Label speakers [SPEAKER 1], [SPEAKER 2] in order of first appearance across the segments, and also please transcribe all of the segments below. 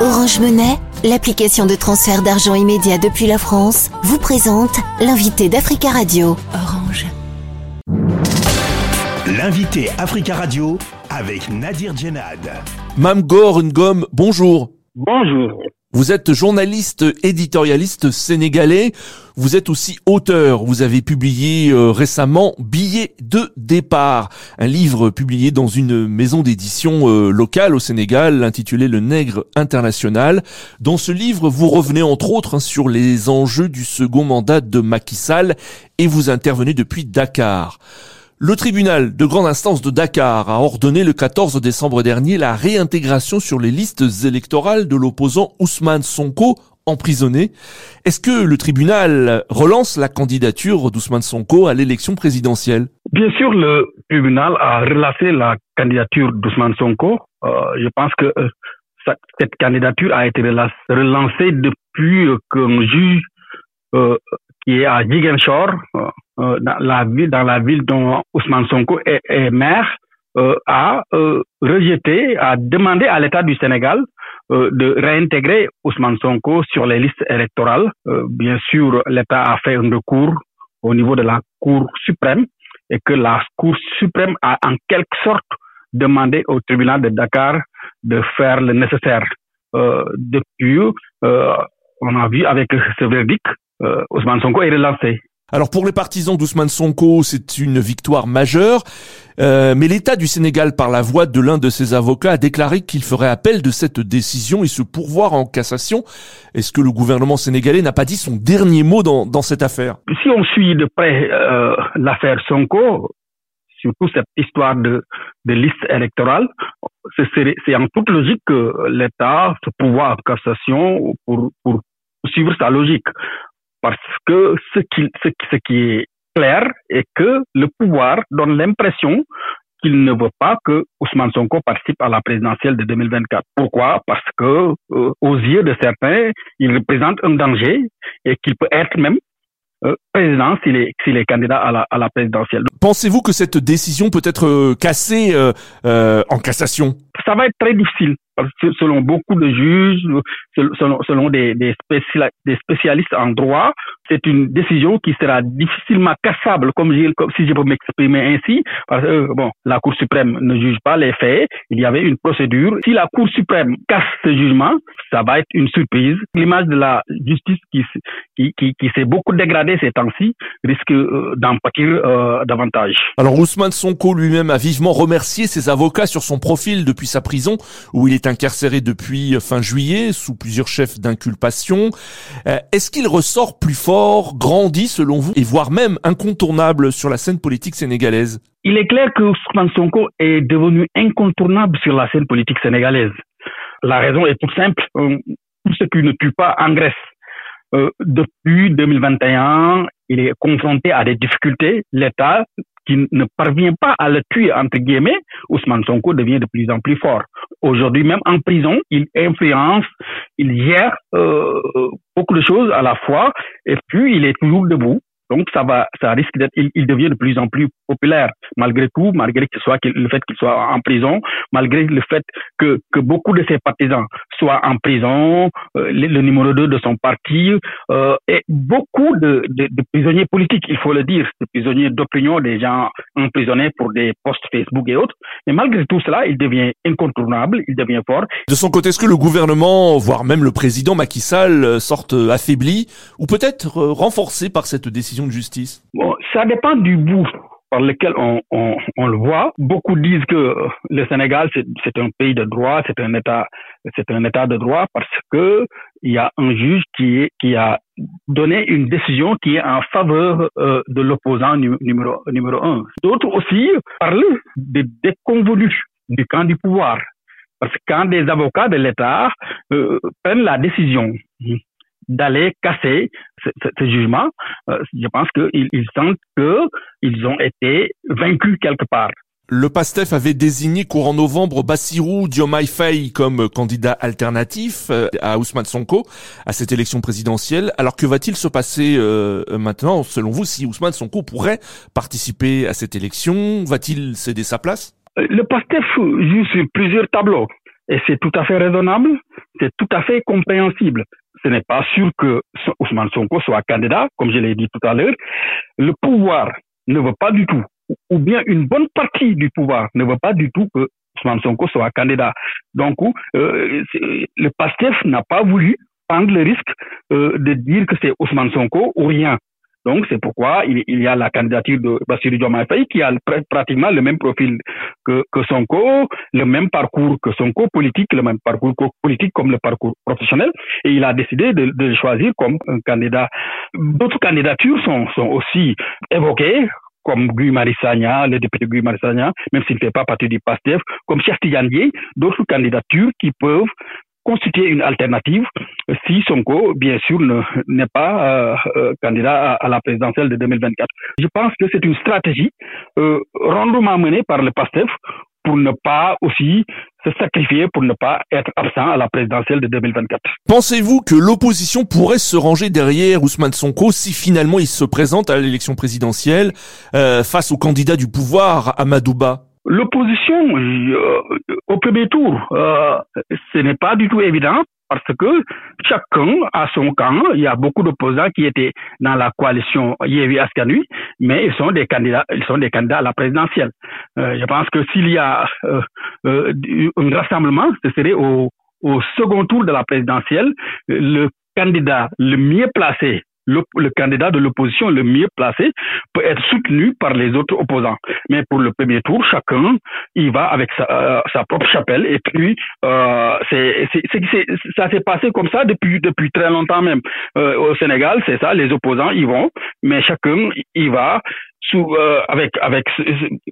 [SPEAKER 1] Orange Monnaie, l'application de transfert d'argent immédiat depuis la France, vous présente l'invité d'Africa Radio. Orange.
[SPEAKER 2] L'invité Africa Radio avec Nadir Djenad.
[SPEAKER 3] Mamgor Ngom, bonjour.
[SPEAKER 4] Bonjour.
[SPEAKER 3] Vous êtes journaliste éditorialiste sénégalais. Vous êtes aussi auteur. Vous avez publié euh, récemment Billet de départ, un livre publié dans une maison d'édition euh, locale au Sénégal intitulé Le Nègre International. Dans ce livre, vous revenez entre autres hein, sur les enjeux du second mandat de Macky Sall et vous intervenez depuis Dakar. Le tribunal de grande instance de Dakar a ordonné le 14 décembre dernier la réintégration sur les listes électorales de l'opposant Ousmane Sonko emprisonné. Est-ce que le tribunal relance la candidature d'Ousmane Sonko à l'élection présidentielle?
[SPEAKER 4] Bien sûr, le tribunal a relancé la candidature d'Ousmane Sonko. Euh, je pense que euh, cette candidature a été relancée depuis qu'un juge euh, qui est à Jigenshore, euh, dans la ville, dans la ville dont Ousmane Sonko est, maire, euh, a euh, rejeté, a demandé à l'État du Sénégal de réintégrer Ousmane Sonko sur les listes électorales. bien sûr, l'État a fait un recours au niveau de la Cour suprême et que la Cour suprême a en quelque sorte demandé au tribunal de Dakar de faire le nécessaire. depuis, on a vu avec ce verdict, Ousmane Sonko est relancé.
[SPEAKER 3] Alors pour les partisans d'Ousmane Sonko, c'est une victoire majeure, euh, mais l'État du Sénégal, par la voix de l'un de ses avocats, a déclaré qu'il ferait appel de cette décision et se pourvoir en cassation. Est-ce que le gouvernement sénégalais n'a pas dit son dernier mot dans, dans cette affaire?
[SPEAKER 4] Si on suit de près euh, l'affaire Sonko, surtout cette histoire de, de liste électorale, c'est en toute logique que l'État se pourvoit en cassation pour, pour suivre sa logique parce que ce qui, ce, ce qui est clair est que le pouvoir donne l'impression qu'il ne veut pas que Ousmane Sonko participe à la présidentielle de 2024. Pourquoi? Parce que euh, aux yeux de certains, il représente un danger et qu'il peut être même euh, président s'il est, s'il est candidat à la, à la présidentielle.
[SPEAKER 3] Pensez-vous que cette décision peut être euh, cassée euh, en cassation?
[SPEAKER 4] Ça va être très difficile selon beaucoup de juges, selon, selon des, des, spécialistes en droit, c'est une décision qui sera difficilement cassable, comme, si je peux m'exprimer ainsi, bon, la Cour suprême ne juge pas les faits, il y avait une procédure. Si la Cour suprême casse ce jugement, ça va être une surprise. L'image de la justice qui, qui, qui, qui s'est beaucoup dégradée ces temps-ci risque euh, d'en pâtir euh, davantage.
[SPEAKER 3] Alors Ousmane Sonko lui-même a vivement remercié ses avocats sur son profil depuis sa prison, où il est incarcéré depuis fin juillet sous plusieurs chefs d'inculpation. Euh, est-ce qu'il ressort plus fort, grandi selon vous, et voire même incontournable sur la scène politique sénégalaise?
[SPEAKER 4] Il est clair que Ousmane Sonko est devenu incontournable sur la scène politique sénégalaise. La raison est toute simple. Euh, tout ce qui ne tue pas engraisse. Euh, depuis 2021, il est confronté à des difficultés. L'État qui ne parvient pas à le tuer, entre guillemets, Ousmane Sonko devient de plus en plus fort. Aujourd'hui même en prison, il influence, il gère euh, beaucoup de choses à la fois, et puis il est toujours debout. Donc ça va, ça risque d'être, il, devient de plus en plus populaire. Malgré tout, malgré que soit le fait qu'il soit en prison, malgré le fait que, que beaucoup de ses partisans soient en prison, euh, le, numéro 2 de son parti euh, et beaucoup de, de, de, prisonniers politiques, il faut le dire, de prisonniers d'opinion, des gens emprisonnés pour des posts Facebook et autres. Mais malgré tout cela, il devient incontournable, il devient fort.
[SPEAKER 3] De son côté, est-ce que le gouvernement, voire même le président Macky Sall, euh, sortent affaibli ou peut-être renforcé par cette décision de justice?
[SPEAKER 4] Bon, Ça dépend du bout par lequel on, on, on, le voit. Beaucoup disent que le Sénégal, c'est un pays de droit, c'est un État, c'est un État de droit parce que il y a un juge qui, est, qui a donné une décision qui est en faveur euh, de l'opposant numéro, numéro un. D'autres aussi parlent des déconvenus du camp du pouvoir. Parce que quand des avocats de l'État euh, prennent la décision d'aller casser ce, ce, jugement, euh, je pense qu'ils ils sentent qu'ils ont été vaincus quelque part.
[SPEAKER 3] Le PASTEF avait désigné courant novembre Bassirou Diomaye Faye comme candidat alternatif euh, à Ousmane Sonko à cette élection présidentielle. Alors que va-t-il se passer euh, maintenant, selon vous, si Ousmane Sonko pourrait participer à cette élection? Va-t-il céder sa place?
[SPEAKER 4] Le PASTEF joue sur plusieurs tableaux. Et c'est tout à fait raisonnable c'est tout à fait compréhensible. Ce n'est pas sûr que Ousmane Sonko soit candidat, comme je l'ai dit tout à l'heure. Le pouvoir ne veut pas du tout, ou bien une bonne partie du pouvoir ne veut pas du tout que Ousmane Sonko soit candidat. Donc, euh, le PASTEF n'a pas voulu prendre le risque euh, de dire que c'est Ousmane Sonko ou rien. Donc, c'est pourquoi il, y a la candidature de Bassirou Diomaye qui a pratiquement le même profil que, que Sonko, le même parcours que Sonko politique, le même parcours politique comme le parcours professionnel. Et il a décidé de, de choisir comme un candidat. D'autres candidatures sont, aussi évoquées, comme Guy Marissagna, le député Guy Marissagna, même s'il ne fait pas partie du PASTEF, comme Cheikh d'autres candidatures qui peuvent constituer une alternative si Sonko, bien sûr, n'est pas euh, euh, candidat à, la présidentielle de 2024. Je pense que c'est une stratégie euh, rondement menée par le PASTEF pour ne pas aussi se sacrifier pour ne pas être absent à la présidentielle de 2024.
[SPEAKER 3] Pensez-vous que l'opposition pourrait se ranger derrière Ousmane Sonko si finalement il se présente à l'élection présidentielle euh, face au candidat du pouvoir, Amadouba
[SPEAKER 4] L'opposition, euh, au premier tour, euh, ce n'est pas du tout évident parce que chacun a son camp. Il y a beaucoup d'opposants qui étaient dans la coalition Yewi Askanui, mais ils sont des candidats, ils sont des candidats à la présidentielle. Euh, je pense que s'il y a un rassemblement, ce serait au, au second tour de la présidentielle. Le candidat le mieux placé le, le candidat de l'opposition le mieux placé peut être soutenu par les autres opposants. Mais pour le premier tour, chacun il va avec sa, euh, sa propre chapelle. Et puis, euh, c'est, ça s'est passé comme ça depuis depuis très longtemps même. Euh, au Sénégal, c'est ça, les opposants y vont, mais chacun il va sous, euh, avec avec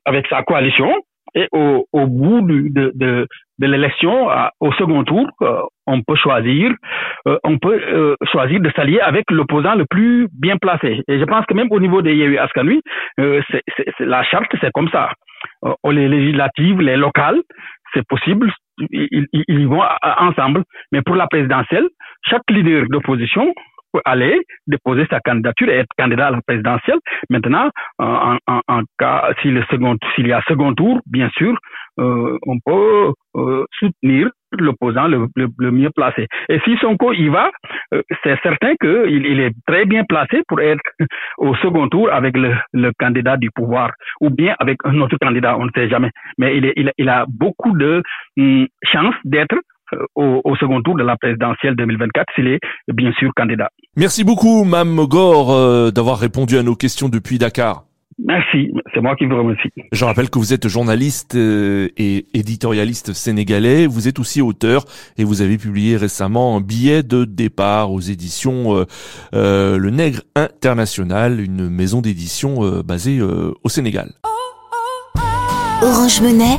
[SPEAKER 4] avec sa coalition et au, au bout de, de, de l'élection, au second tour, euh, on peut choisir, euh, on peut euh, choisir de s'allier avec l'opposant le plus bien placé. Et je pense que même au niveau des Yewi Askanui, la charte c'est comme ça. les législatives, les locales, c'est possible, ils vont ensemble. Mais pour la présidentielle, chaque leader d'opposition aller déposer sa candidature et être candidat à la présidentielle. Maintenant, en, en, cas, si le second, s'il y a second tour, bien sûr, euh, on peut euh, soutenir l'opposant le, mieux placé. Et si Sonko y va, euh, c'est certain qu'il il est très bien placé pour être au second tour avec le, candidat du pouvoir ou bien avec un autre candidat, on ne sait jamais. Mais il, est, il, a beaucoup de hum, chances d'être euh, au, au, second tour de la présidentielle 2024 s'il est bien sûr candidat.
[SPEAKER 3] Merci beaucoup, Mme Gore, euh, d'avoir répondu à nos questions depuis Dakar.
[SPEAKER 4] Merci, c'est moi qui vous remercie.
[SPEAKER 3] Je rappelle que vous êtes journaliste euh, et éditorialiste sénégalais. Vous êtes aussi auteur et vous avez publié récemment un billet de départ aux éditions Le Nègre International, une maison d'édition basée au Sénégal.
[SPEAKER 1] Orange Monnaie,